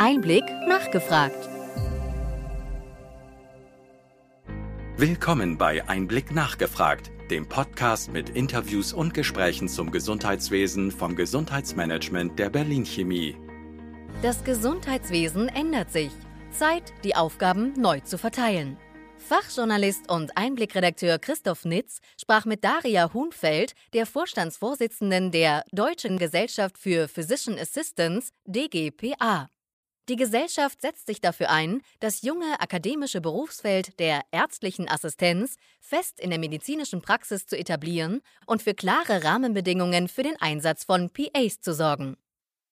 Einblick nachgefragt. Willkommen bei Einblick nachgefragt, dem Podcast mit Interviews und Gesprächen zum Gesundheitswesen vom Gesundheitsmanagement der Berlin Chemie. Das Gesundheitswesen ändert sich. Zeit, die Aufgaben neu zu verteilen. Fachjournalist und Einblickredakteur Christoph Nitz sprach mit Daria Huhnfeld, der Vorstandsvorsitzenden der Deutschen Gesellschaft für Physician Assistants, DGPA. Die Gesellschaft setzt sich dafür ein, das junge akademische Berufsfeld der ärztlichen Assistenz fest in der medizinischen Praxis zu etablieren und für klare Rahmenbedingungen für den Einsatz von PAs zu sorgen.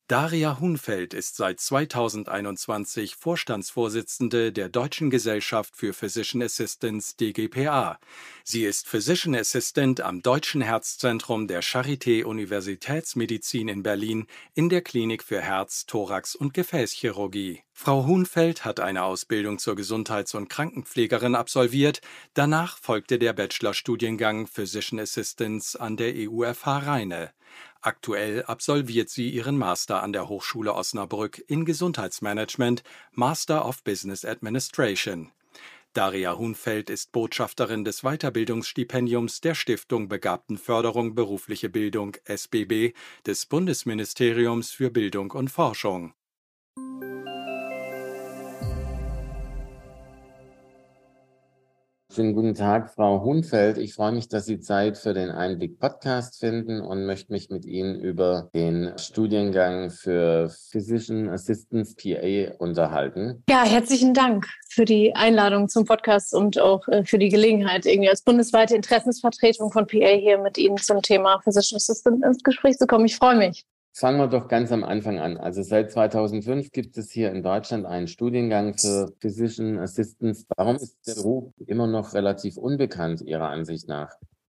Daria Hunfeld ist seit 2021 Vorstandsvorsitzende der Deutschen Gesellschaft für Physician Assistants DGPA. Sie ist Physician Assistant am Deutschen Herzzentrum der Charité Universitätsmedizin in Berlin in der Klinik für Herz, Thorax und Gefäßchirurgie. Frau Hunfeld hat eine Ausbildung zur Gesundheits- und Krankenpflegerin absolviert. Danach folgte der Bachelorstudiengang Physician Assistants an der EUFH Rheine. Aktuell absolviert sie ihren Master an der Hochschule Osnabrück in Gesundheitsmanagement, Master of Business Administration. Daria Hunfeld ist Botschafterin des Weiterbildungsstipendiums der Stiftung Begabtenförderung berufliche Bildung SBB des Bundesministeriums für Bildung und Forschung. Schönen guten Tag, Frau Hunfeld. Ich freue mich, dass Sie Zeit für den Einblick Podcast finden und möchte mich mit Ihnen über den Studiengang für Physician Assistance PA unterhalten. Ja, herzlichen Dank für die Einladung zum Podcast und auch äh, für die Gelegenheit, irgendwie als bundesweite Interessensvertretung von PA hier mit Ihnen zum Thema Physician Assistant ins Gespräch zu kommen. Ich freue mich. Fangen wir doch ganz am Anfang an. Also seit 2005 gibt es hier in Deutschland einen Studiengang für Physician Assistants. Warum ist der Beruf immer noch relativ unbekannt Ihrer Ansicht nach?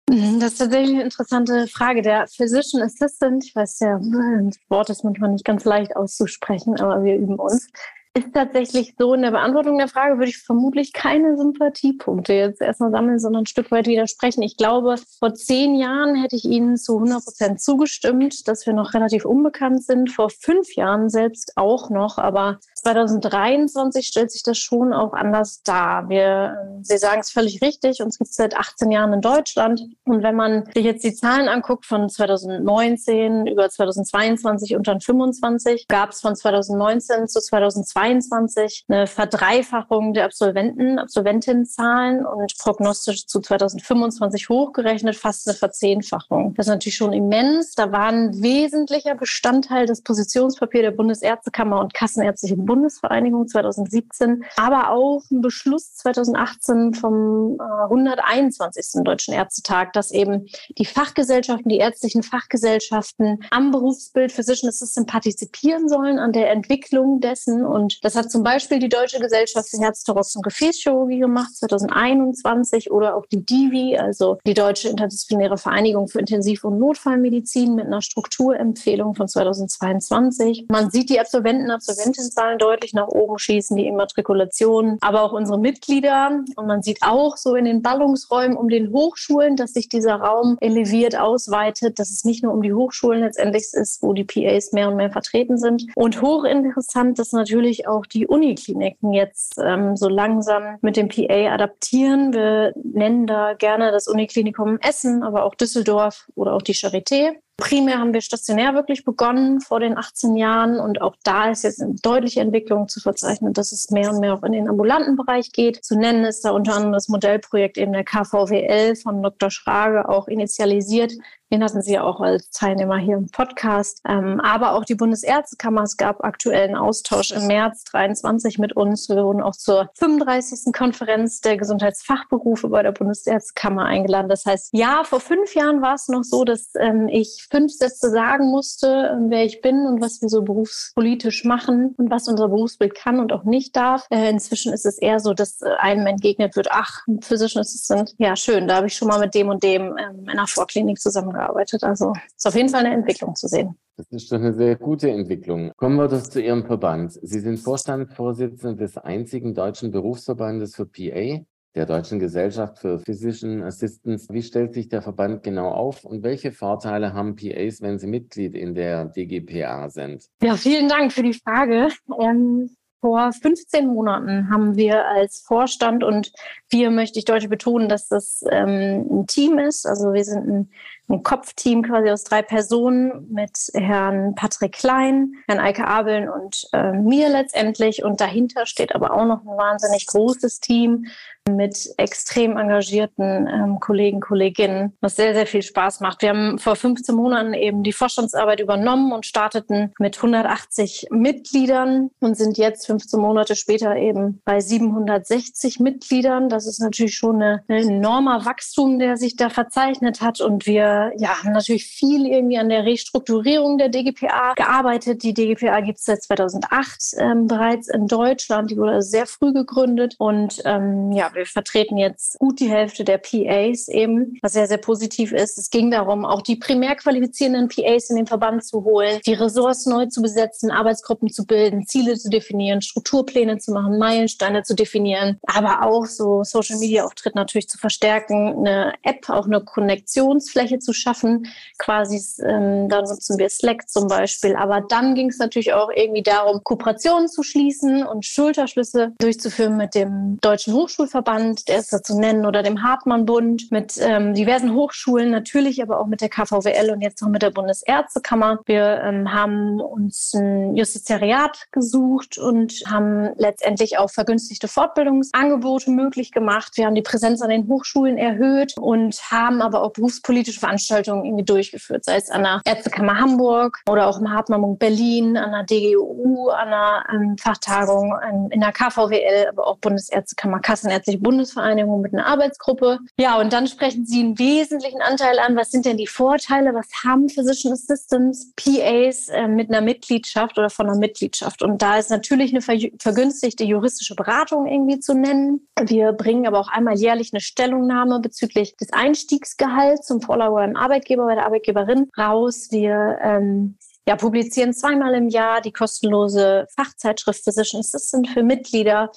Mhm, das ist tatsächlich eine interessante Frage. Der Physician Assistant, ich weiß ja, das Wort ist manchmal nicht ganz leicht auszusprechen, aber wir üben uns ist tatsächlich so, in der Beantwortung der Frage würde ich vermutlich keine Sympathiepunkte jetzt erstmal sammeln, sondern ein Stück weit widersprechen. Ich glaube, vor zehn Jahren hätte ich Ihnen zu 100 Prozent zugestimmt, dass wir noch relativ unbekannt sind. Vor fünf Jahren selbst auch noch, aber 2023 stellt sich das schon auch anders dar. Wir, Sie sagen es völlig richtig, uns gibt es seit 18 Jahren in Deutschland. Und wenn man sich jetzt die Zahlen anguckt von 2019 über 2022 und dann 2025, gab es von 2019 zu 2022 2022 eine Verdreifachung der Absolventen, Absolventinnenzahlen und prognostisch zu 2025 hochgerechnet fast eine Verzehnfachung. Das ist natürlich schon immens. Da war ein wesentlicher Bestandteil des Positionspapiers der Bundesärztekammer und Kassenärztlichen Bundesvereinigung 2017, aber auch ein Beschluss 2018 vom 121. Äh, Deutschen Ärztetag, dass eben die Fachgesellschaften, die ärztlichen Fachgesellschaften am Berufsbild Physician Assistant partizipieren sollen an der Entwicklung dessen und das hat zum Beispiel die Deutsche Gesellschaft für Herz, Thorax und Gefäßchirurgie gemacht 2021 oder auch die DIVI, also die Deutsche Interdisziplinäre Vereinigung für Intensiv- und Notfallmedizin mit einer Strukturempfehlung von 2022. Man sieht die Absolventen, Absolventenzahlen deutlich nach oben schießen, die Immatrikulation, aber auch unsere Mitglieder. Und man sieht auch so in den Ballungsräumen um den Hochschulen, dass sich dieser Raum eleviert ausweitet, dass es nicht nur um die Hochschulen letztendlich ist, wo die PAs mehr und mehr vertreten sind. Und hochinteressant ist natürlich auch die Unikliniken jetzt ähm, so langsam mit dem PA adaptieren. Wir nennen da gerne das Uniklinikum Essen, aber auch Düsseldorf oder auch die Charité. Primär haben wir stationär wirklich begonnen vor den 18 Jahren und auch da ist jetzt eine deutliche Entwicklung zu verzeichnen, dass es mehr und mehr auch in den ambulanten Bereich geht. Zu nennen ist da unter anderem das Modellprojekt eben der KVWL von Dr. Schrage auch initialisiert, den hatten Sie ja auch als Teilnehmer hier im Podcast. Ähm, aber auch die Bundesärztekammer. Es gab aktuellen Austausch im März 23 mit uns. Wir wurden auch zur 35. Konferenz der Gesundheitsfachberufe bei der Bundesärztekammer eingeladen. Das heißt, ja, vor fünf Jahren war es noch so, dass ähm, ich fünf Sätze sagen musste, ähm, wer ich bin und was wir so berufspolitisch machen und was unser Berufsbild kann und auch nicht darf. Äh, inzwischen ist es eher so, dass äh, einem entgegnet wird, ach, Physician Assistant, ja schön, da habe ich schon mal mit dem und dem ähm, in einer Vorklinik zusammen zusammengearbeitet. Also ist auf jeden Fall eine Entwicklung zu sehen. Das ist schon eine sehr gute Entwicklung. Kommen wir doch zu Ihrem Verband. Sie sind Vorstandsvorsitzender des einzigen deutschen Berufsverbandes für PA. Der Deutschen Gesellschaft für Physician Assistance. Wie stellt sich der Verband genau auf und welche Vorteile haben PAs, wenn sie Mitglied in der DGPA sind? Ja, vielen Dank für die Frage. Ähm, vor 15 Monaten haben wir als Vorstand und wir möchte ich deutlich betonen, dass das ähm, ein Team ist. Also wir sind ein ein Kopfteam quasi aus drei Personen mit Herrn Patrick Klein, Herrn Eike Abeln und äh, mir letztendlich. Und dahinter steht aber auch noch ein wahnsinnig großes Team mit extrem engagierten ähm, Kollegen, Kolleginnen, was sehr, sehr viel Spaß macht. Wir haben vor 15 Monaten eben die Vorstandsarbeit übernommen und starteten mit 180 Mitgliedern und sind jetzt 15 Monate später eben bei 760 Mitgliedern. Das ist natürlich schon ein enormer Wachstum, der sich da verzeichnet hat. Und wir ja, haben natürlich viel irgendwie an der Restrukturierung der DGPA gearbeitet. Die DGPA gibt es seit 2008 ähm, bereits in Deutschland. Die wurde sehr früh gegründet. Und ähm, ja, wir vertreten jetzt gut die Hälfte der PAs eben, was sehr, sehr positiv ist. Es ging darum, auch die primär qualifizierenden PAs in den Verband zu holen, die Ressorts neu zu besetzen, Arbeitsgruppen zu bilden, Ziele zu definieren, Strukturpläne zu machen, Meilensteine zu definieren, aber auch so Social Media Auftritt natürlich zu verstärken, eine App, auch eine Konnektionsfläche zu schaffen. Quasi, ähm, da nutzen wir Slack zum Beispiel. Aber dann ging es natürlich auch irgendwie darum, Kooperationen zu schließen und Schulterschlüsse durchzuführen mit dem Deutschen Hochschulverband, der ist da zu nennen, oder dem Hartmann-Bund, mit ähm, diversen Hochschulen, natürlich aber auch mit der KVWL und jetzt noch mit der Bundesärztekammer. Wir ähm, haben uns ein Justiziariat gesucht und haben letztendlich auch vergünstigte Fortbildungsangebote möglich gemacht. Wir haben die Präsenz an den Hochschulen erhöht und haben aber auch berufspolitische Veranstaltungen Veranstaltungen irgendwie durchgeführt, sei es an der Ärztekammer Hamburg oder auch im Hartmann Berlin, an der DGU, an der ähm, Fachtagung ähm, in der KVWL, aber auch Bundesärztekammer, Kassenärztliche Bundesvereinigung mit einer Arbeitsgruppe. Ja, und dann sprechen Sie einen wesentlichen Anteil an. Was sind denn die Vorteile? Was haben Physician Assistants, PAs äh, mit einer Mitgliedschaft oder von einer Mitgliedschaft? Und da ist natürlich eine vergünstigte juristische Beratung irgendwie zu nennen. Wir bringen aber auch einmal jährlich eine Stellungnahme bezüglich des Einstiegsgehalts zum Follower beim Arbeitgeber, bei der Arbeitgeberin raus. Wir ähm, ja, publizieren zweimal im Jahr die kostenlose Fachzeitschrift Physician Assistant für Mitglieder.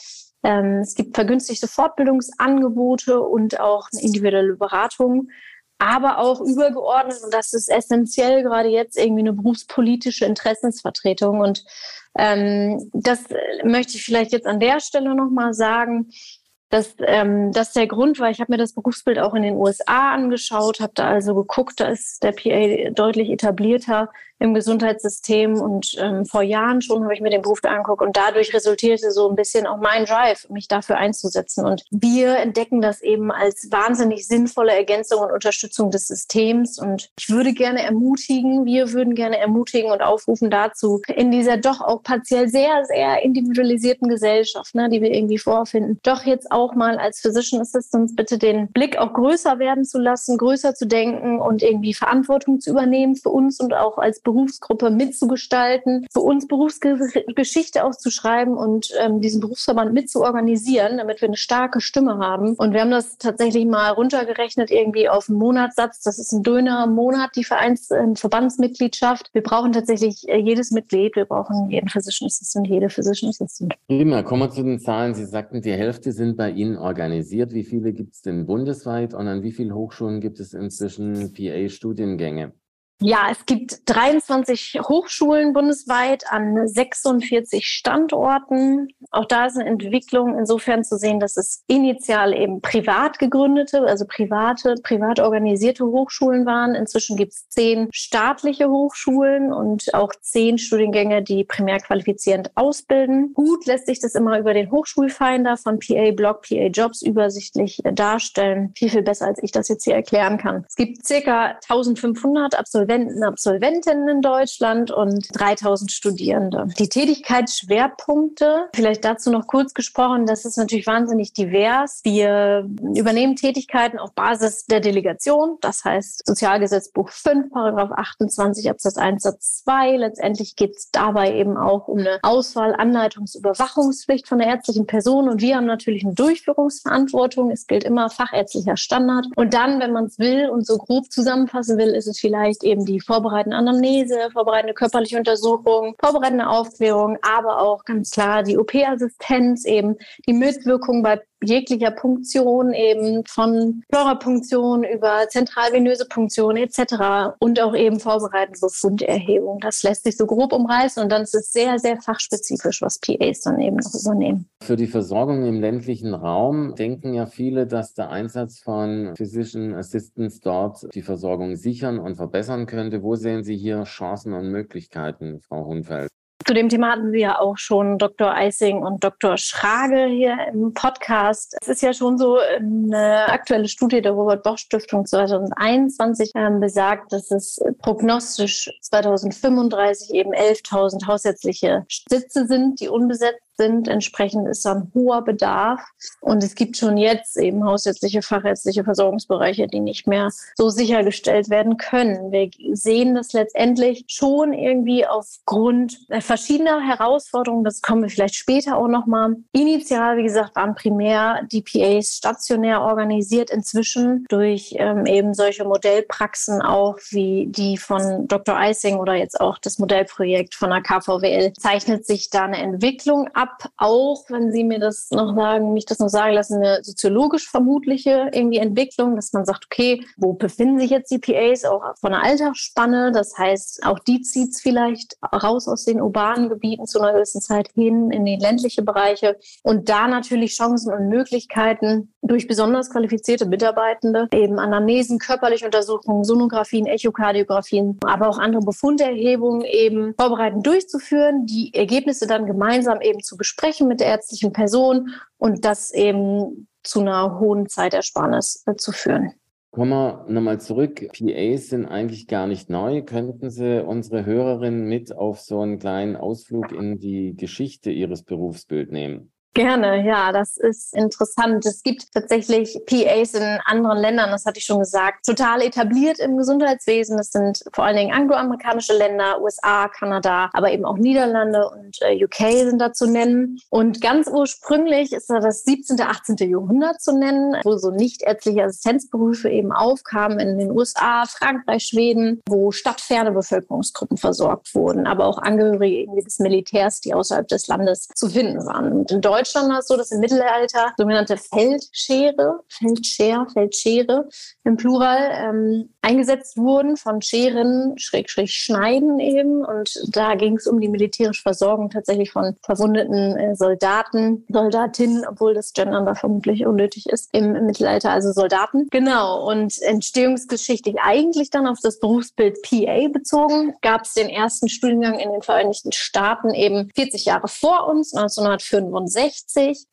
Ähm, es gibt vergünstigte Fortbildungsangebote und auch individuelle Beratung, aber auch übergeordnet, und das ist essentiell, gerade jetzt irgendwie eine berufspolitische Interessensvertretung. Und ähm, das möchte ich vielleicht jetzt an der Stelle nochmal sagen dass ähm, das der Grund war. Ich habe mir das Berufsbild auch in den USA angeschaut, habe da also geguckt, da ist der PA deutlich etablierter im Gesundheitssystem und ähm, vor Jahren schon habe ich mir den Beruf angeguckt und dadurch resultierte so ein bisschen auch mein Drive, mich dafür einzusetzen. Und wir entdecken das eben als wahnsinnig sinnvolle Ergänzung und Unterstützung des Systems. Und ich würde gerne ermutigen, wir würden gerne ermutigen und aufrufen dazu, in dieser doch auch partiell sehr, sehr individualisierten Gesellschaft, ne, die wir irgendwie vorfinden, doch jetzt mal als Physician Assistants bitte den Blick auch größer werden zu lassen, größer zu denken und irgendwie Verantwortung zu übernehmen für uns und auch als Berufsgruppe mitzugestalten, für uns Berufsgeschichte auszuschreiben und ähm, diesen Berufsverband mitzuorganisieren, damit wir eine starke Stimme haben. Und wir haben das tatsächlich mal runtergerechnet, irgendwie auf einen Monatssatz. Das ist ein Döner im Monat, die Vereins äh, Verbandsmitgliedschaft. Wir brauchen tatsächlich äh, jedes Mitglied. Wir brauchen jeden Physician Assistant, jede Physician Assistant. Prima, kommen wir zu den Zahlen. Sie sagten, die Hälfte sind bei Ihnen organisiert. Wie viele gibt es denn bundesweit und an wie vielen Hochschulen gibt es inzwischen PA-Studiengänge? Ja, es gibt 23 Hochschulen bundesweit an 46 Standorten. Auch da ist eine Entwicklung insofern zu sehen, dass es initial eben privat gegründete, also private, privat organisierte Hochschulen waren. Inzwischen gibt es zehn staatliche Hochschulen und auch zehn Studiengänge, die primär qualifizierend ausbilden. Gut lässt sich das immer über den Hochschulfinder von PA Blog, PA Jobs übersichtlich darstellen. Viel, viel besser, als ich das jetzt hier erklären kann. Es gibt circa 1500 Absolventen Absolventen, Absolventinnen in Deutschland und 3000 Studierende. Die Tätigkeitsschwerpunkte, vielleicht dazu noch kurz gesprochen, das ist natürlich wahnsinnig divers. Wir übernehmen Tätigkeiten auf Basis der Delegation, das heißt Sozialgesetzbuch 5, Paragraph 28 Absatz 1 Satz 2. Letztendlich geht es dabei eben auch um eine Auswahl, Anleitungs-, Überwachungspflicht von der ärztlichen Person und wir haben natürlich eine Durchführungsverantwortung. Es gilt immer fachärztlicher Standard. Und dann, wenn man es will und so grob zusammenfassen will, ist es vielleicht eben eben die vorbereitende Anamnese, vorbereitende körperliche Untersuchung, vorbereitende Aufklärung, aber auch ganz klar die OP-Assistenz, eben die Mitwirkung bei jeglicher Punktion, eben von Pleurapunktion über zentralvenöse Punktion etc. und auch eben vorbereitende Befunderhebung. Das lässt sich so grob umreißen und dann ist es sehr, sehr fachspezifisch, was PAs dann eben noch übernehmen. Für die Versorgung im ländlichen Raum denken ja viele, dass der Einsatz von Physician Assistants dort die Versorgung sichern und verbessern könnte. Wo sehen Sie hier Chancen und Möglichkeiten, Frau Hunfeld? Zu dem Thema hatten Sie ja auch schon Dr. Eising und Dr. Schrage hier im Podcast. Es ist ja schon so, eine aktuelle Studie der Robert-Bosch-Stiftung 2021 ähm, besagt, dass es prognostisch 2035 eben 11.000 hausärztliche Sitze sind, die unbesetzt sind. Entsprechend ist da ein hoher Bedarf. Und es gibt schon jetzt eben hausärztliche, fachärztliche Versorgungsbereiche, die nicht mehr so sichergestellt werden können. Wir sehen das letztendlich schon irgendwie aufgrund verschiedener Herausforderungen. Das kommen wir vielleicht später auch nochmal. Initial, wie gesagt, waren primär die PAs stationär organisiert. Inzwischen durch ähm, eben solche Modellpraxen auch wie die von Dr. Eising oder jetzt auch das Modellprojekt von der KVWL zeichnet sich da eine Entwicklung ab ab, auch wenn Sie mir das noch sagen, mich das noch sagen lassen, eine soziologisch vermutliche irgendwie Entwicklung, dass man sagt, okay, wo befinden sich jetzt die PAs auch von der Altersspanne? Das heißt, auch die zieht es vielleicht raus aus den urbanen Gebieten zu einer gewissen Zeit hin in die ländliche Bereiche und da natürlich Chancen und Möglichkeiten durch besonders qualifizierte Mitarbeitende, eben Anamnesen, körperliche Untersuchungen, Sonographien, Echokardiografien, aber auch andere Befunderhebungen eben vorbereitend durchzuführen, die Ergebnisse dann gemeinsam eben zu besprechen mit der ärztlichen Person und das eben zu einer hohen Zeitersparnis äh, zu führen. Kommen wir nochmal zurück. PAs sind eigentlich gar nicht neu. Könnten Sie unsere Hörerinnen mit auf so einen kleinen Ausflug in die Geschichte Ihres Berufsbild nehmen? Gerne, ja, das ist interessant. Es gibt tatsächlich PAs in anderen Ländern, das hatte ich schon gesagt, total etabliert im Gesundheitswesen. Das sind vor allen Dingen angloamerikanische Länder, USA, Kanada, aber eben auch Niederlande und äh, UK sind da zu nennen. Und ganz ursprünglich ist da das 17., 18. Jahrhundert zu nennen, wo so nichtärztliche Assistenzberufe eben aufkamen in den USA, Frankreich, Schweden, wo stadtferne Bevölkerungsgruppen versorgt wurden, aber auch Angehörige des Militärs, die außerhalb des Landes zu finden waren. Und in Deutschland Deutschland war es so, dass im Mittelalter sogenannte Feldschere, Feldscher, Feldschere im Plural ähm, eingesetzt wurden von Scheren, Schrägstrich Schneiden eben. Und da ging es um die militärische Versorgung tatsächlich von verwundeten äh, Soldaten, Soldatinnen, obwohl das Gendern da vermutlich unnötig ist im, im Mittelalter, also Soldaten. Genau. Und entstehungsgeschichtlich eigentlich dann auf das Berufsbild PA bezogen, gab es den ersten Studiengang in den Vereinigten Staaten eben 40 Jahre vor uns, 1965.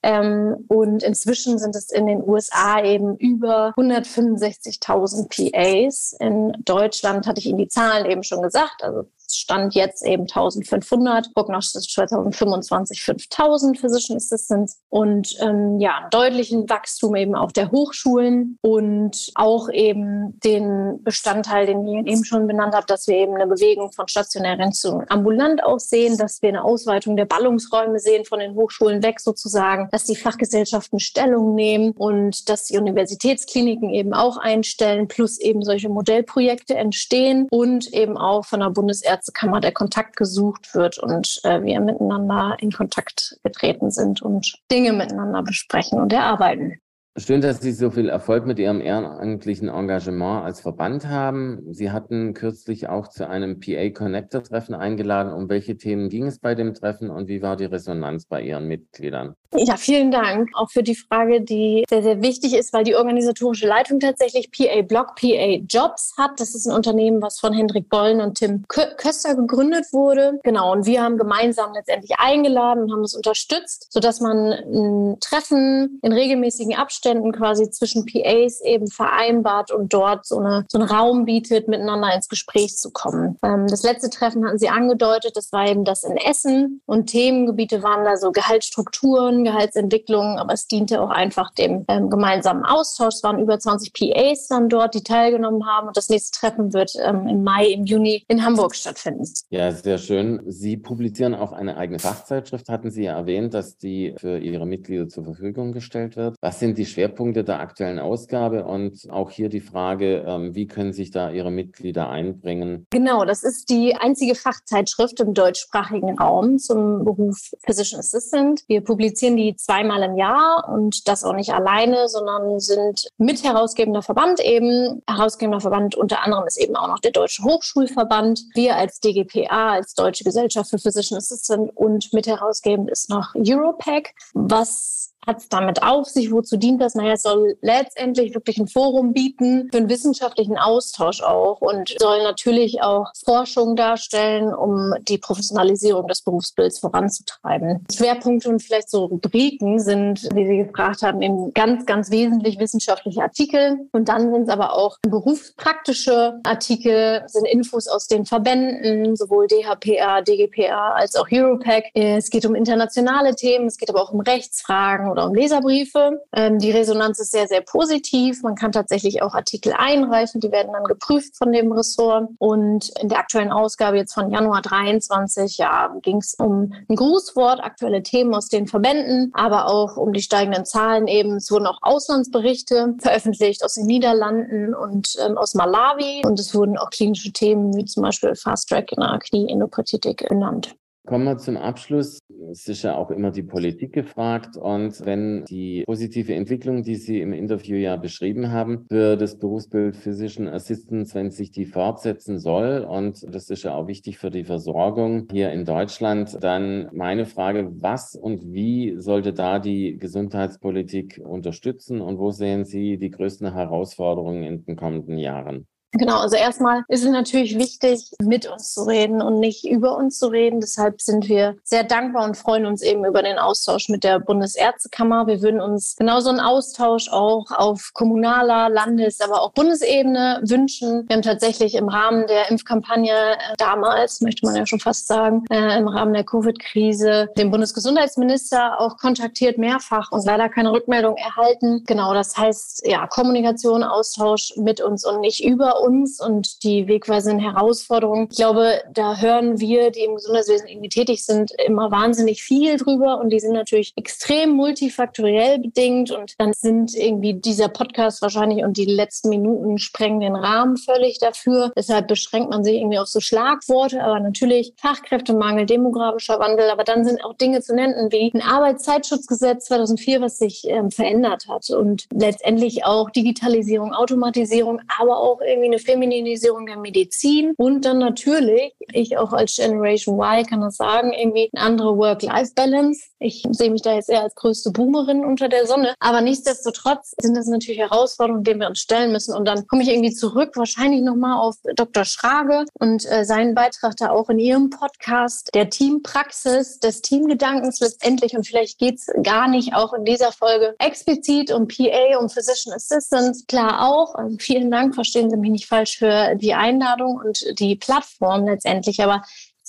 Ähm, und inzwischen sind es in den USA eben über 165.000 PAs. In Deutschland hatte ich Ihnen die Zahlen eben schon gesagt. Also Stand jetzt eben 1500, prognostisch 2025 5000 Physician Assistants und ähm, ja, deutlichen Wachstum eben auch der Hochschulen und auch eben den Bestandteil, den ich eben schon benannt habe, dass wir eben eine Bewegung von stationären zu ambulant aussehen, dass wir eine Ausweitung der Ballungsräume sehen von den Hochschulen weg sozusagen, dass die Fachgesellschaften Stellung nehmen und dass die Universitätskliniken eben auch einstellen, plus eben solche Modellprojekte entstehen und eben auch von der Bundesärztlichen Ärztekammer der Kontakt gesucht wird und äh, wir miteinander in Kontakt getreten sind und Dinge miteinander besprechen und erarbeiten. Schön, dass Sie so viel Erfolg mit Ihrem ehrenamtlichen Engagement als Verband haben. Sie hatten kürzlich auch zu einem PA Connector Treffen eingeladen. Um welche Themen ging es bei dem Treffen und wie war die Resonanz bei Ihren Mitgliedern? Ja, vielen Dank auch für die Frage, die sehr, sehr wichtig ist, weil die organisatorische Leitung tatsächlich PA Block, PA Jobs hat. Das ist ein Unternehmen, was von Hendrik Gollen und Tim Köster gegründet wurde. Genau, und wir haben gemeinsam letztendlich eingeladen und haben es unterstützt, sodass man ein Treffen in regelmäßigen Abständen quasi zwischen PAs eben vereinbart und dort so, eine, so einen Raum bietet, miteinander ins Gespräch zu kommen. Ähm, das letzte Treffen hatten Sie angedeutet, das war eben das in Essen und Themengebiete waren da so Gehaltsstrukturen, Gehaltsentwicklung, aber es diente auch einfach dem ähm, gemeinsamen Austausch. Es waren über 20 PAs dann dort, die teilgenommen haben und das nächste Treffen wird ähm, im Mai, im Juni in Hamburg stattfinden. Ja, sehr schön. Sie publizieren auch eine eigene Fachzeitschrift, hatten Sie ja erwähnt, dass die für Ihre Mitglieder zur Verfügung gestellt wird. Was sind die Schwerpunkte der aktuellen Ausgabe und auch hier die Frage, ähm, wie können sich da Ihre Mitglieder einbringen? Genau, das ist die einzige Fachzeitschrift im deutschsprachigen Raum zum Beruf Physician Assistant. Wir publizieren publizieren die zweimal im Jahr und das auch nicht alleine, sondern sind mit herausgebender Verband eben. Herausgebender Verband unter anderem ist eben auch noch der Deutsche Hochschulverband. Wir als DGPA, als Deutsche Gesellschaft für Physician Assistant und mit herausgebend ist noch Europac, was hat es damit auf sich? Wozu dient das? Naja, es soll letztendlich wirklich ein Forum bieten für einen wissenschaftlichen Austausch auch und soll natürlich auch Forschung darstellen, um die Professionalisierung des Berufsbilds voranzutreiben. Schwerpunkte und vielleicht so Rubriken sind, wie Sie gefragt haben, eben ganz, ganz wesentlich wissenschaftliche Artikel. Und dann sind es aber auch berufspraktische Artikel, sind Infos aus den Verbänden, sowohl DHPA, DGPA als auch Europac. Es geht um internationale Themen, es geht aber auch um Rechtsfragen oder um Leserbriefe. Ähm, die Resonanz ist sehr, sehr positiv. Man kann tatsächlich auch Artikel einreichen, die werden dann geprüft von dem Ressort. Und in der aktuellen Ausgabe jetzt von Januar 23 ja, ging es um ein Grußwort, aktuelle Themen aus den Verbänden, aber auch um die steigenden Zahlen eben. Es wurden auch Auslandsberichte veröffentlicht aus den Niederlanden und ähm, aus Malawi. Und es wurden auch klinische Themen wie zum Beispiel Fast Track in der Knie-Endoprothetik genannt. Kommen wir zum Abschluss. Es ist ja auch immer die Politik gefragt. Und wenn die positive Entwicklung, die Sie im Interview ja beschrieben haben, für das Berufsbild Physician Assistance, wenn sich die fortsetzen soll, und das ist ja auch wichtig für die Versorgung hier in Deutschland, dann meine Frage, was und wie sollte da die Gesundheitspolitik unterstützen und wo sehen Sie die größten Herausforderungen in den kommenden Jahren? Genau, also erstmal ist es natürlich wichtig, mit uns zu reden und nicht über uns zu reden. Deshalb sind wir sehr dankbar und freuen uns eben über den Austausch mit der Bundesärztekammer. Wir würden uns genauso einen Austausch auch auf kommunaler, Landes-, aber auch Bundesebene wünschen. Wir haben tatsächlich im Rahmen der Impfkampagne äh, damals, möchte man ja schon fast sagen, äh, im Rahmen der Covid-Krise den Bundesgesundheitsminister auch kontaktiert mehrfach und leider keine Rückmeldung erhalten. Genau, das heißt, ja, Kommunikation, Austausch mit uns und nicht über uns uns und die wegweisenden Herausforderungen. Ich glaube, da hören wir, die im Gesundheitswesen irgendwie tätig sind, immer wahnsinnig viel drüber und die sind natürlich extrem multifaktoriell bedingt und dann sind irgendwie dieser Podcast wahrscheinlich und die letzten Minuten sprengen den Rahmen völlig dafür. Deshalb beschränkt man sich irgendwie auf so Schlagworte, aber natürlich Fachkräftemangel, demografischer Wandel, aber dann sind auch Dinge zu nennen wie ein Arbeitszeitschutzgesetz 2004, was sich ähm, verändert hat und letztendlich auch Digitalisierung, Automatisierung, aber auch irgendwie eine Femininisierung der Medizin und dann natürlich, ich auch als Generation Y kann das sagen, irgendwie eine andere Work-Life-Balance. Ich sehe mich da jetzt eher als größte Boomerin unter der Sonne, aber nichtsdestotrotz sind das natürlich Herausforderungen, denen wir uns stellen müssen und dann komme ich irgendwie zurück, wahrscheinlich nochmal auf Dr. Schrage und äh, seinen Beitrag da auch in ihrem Podcast der Teampraxis, des Teamgedankens letztendlich und vielleicht geht es gar nicht auch in dieser Folge explizit um PA, um Physician Assistants, klar auch. Also vielen Dank, verstehen Sie mich nicht falsch für die Einladung und die Plattform letztendlich, aber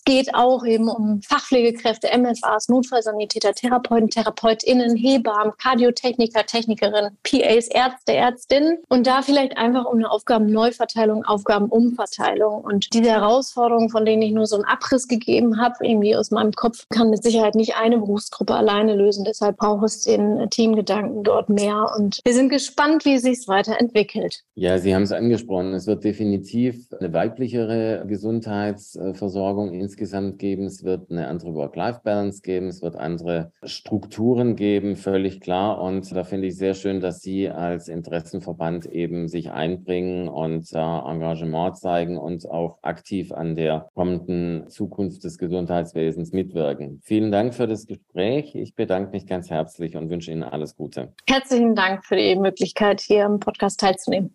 geht auch eben um Fachpflegekräfte, MFAs, Notfallsanitäter, Therapeuten, TherapeutInnen, Hebammen, Kardiotechniker, Technikerinnen, PAs, Ärzte, Ärztinnen und da vielleicht einfach um eine Aufgabenneuverteilung, Aufgabenumverteilung und diese Herausforderungen, von denen ich nur so einen Abriss gegeben habe, irgendwie aus meinem Kopf, kann mit Sicherheit nicht eine Berufsgruppe alleine lösen. Deshalb braucht es den Teamgedanken dort mehr und wir sind gespannt, wie es sich weiterentwickelt. Ja, Sie haben es angesprochen. Es wird definitiv eine weiblichere Gesundheitsversorgung insgesamt insgesamt geben, es wird eine andere Work-Life-Balance geben, es wird andere Strukturen geben, völlig klar. Und da finde ich sehr schön, dass Sie als Interessenverband eben sich einbringen und äh, Engagement zeigen und auch aktiv an der kommenden Zukunft des Gesundheitswesens mitwirken. Vielen Dank für das Gespräch. Ich bedanke mich ganz herzlich und wünsche Ihnen alles Gute. Herzlichen Dank für die Möglichkeit, hier im Podcast teilzunehmen.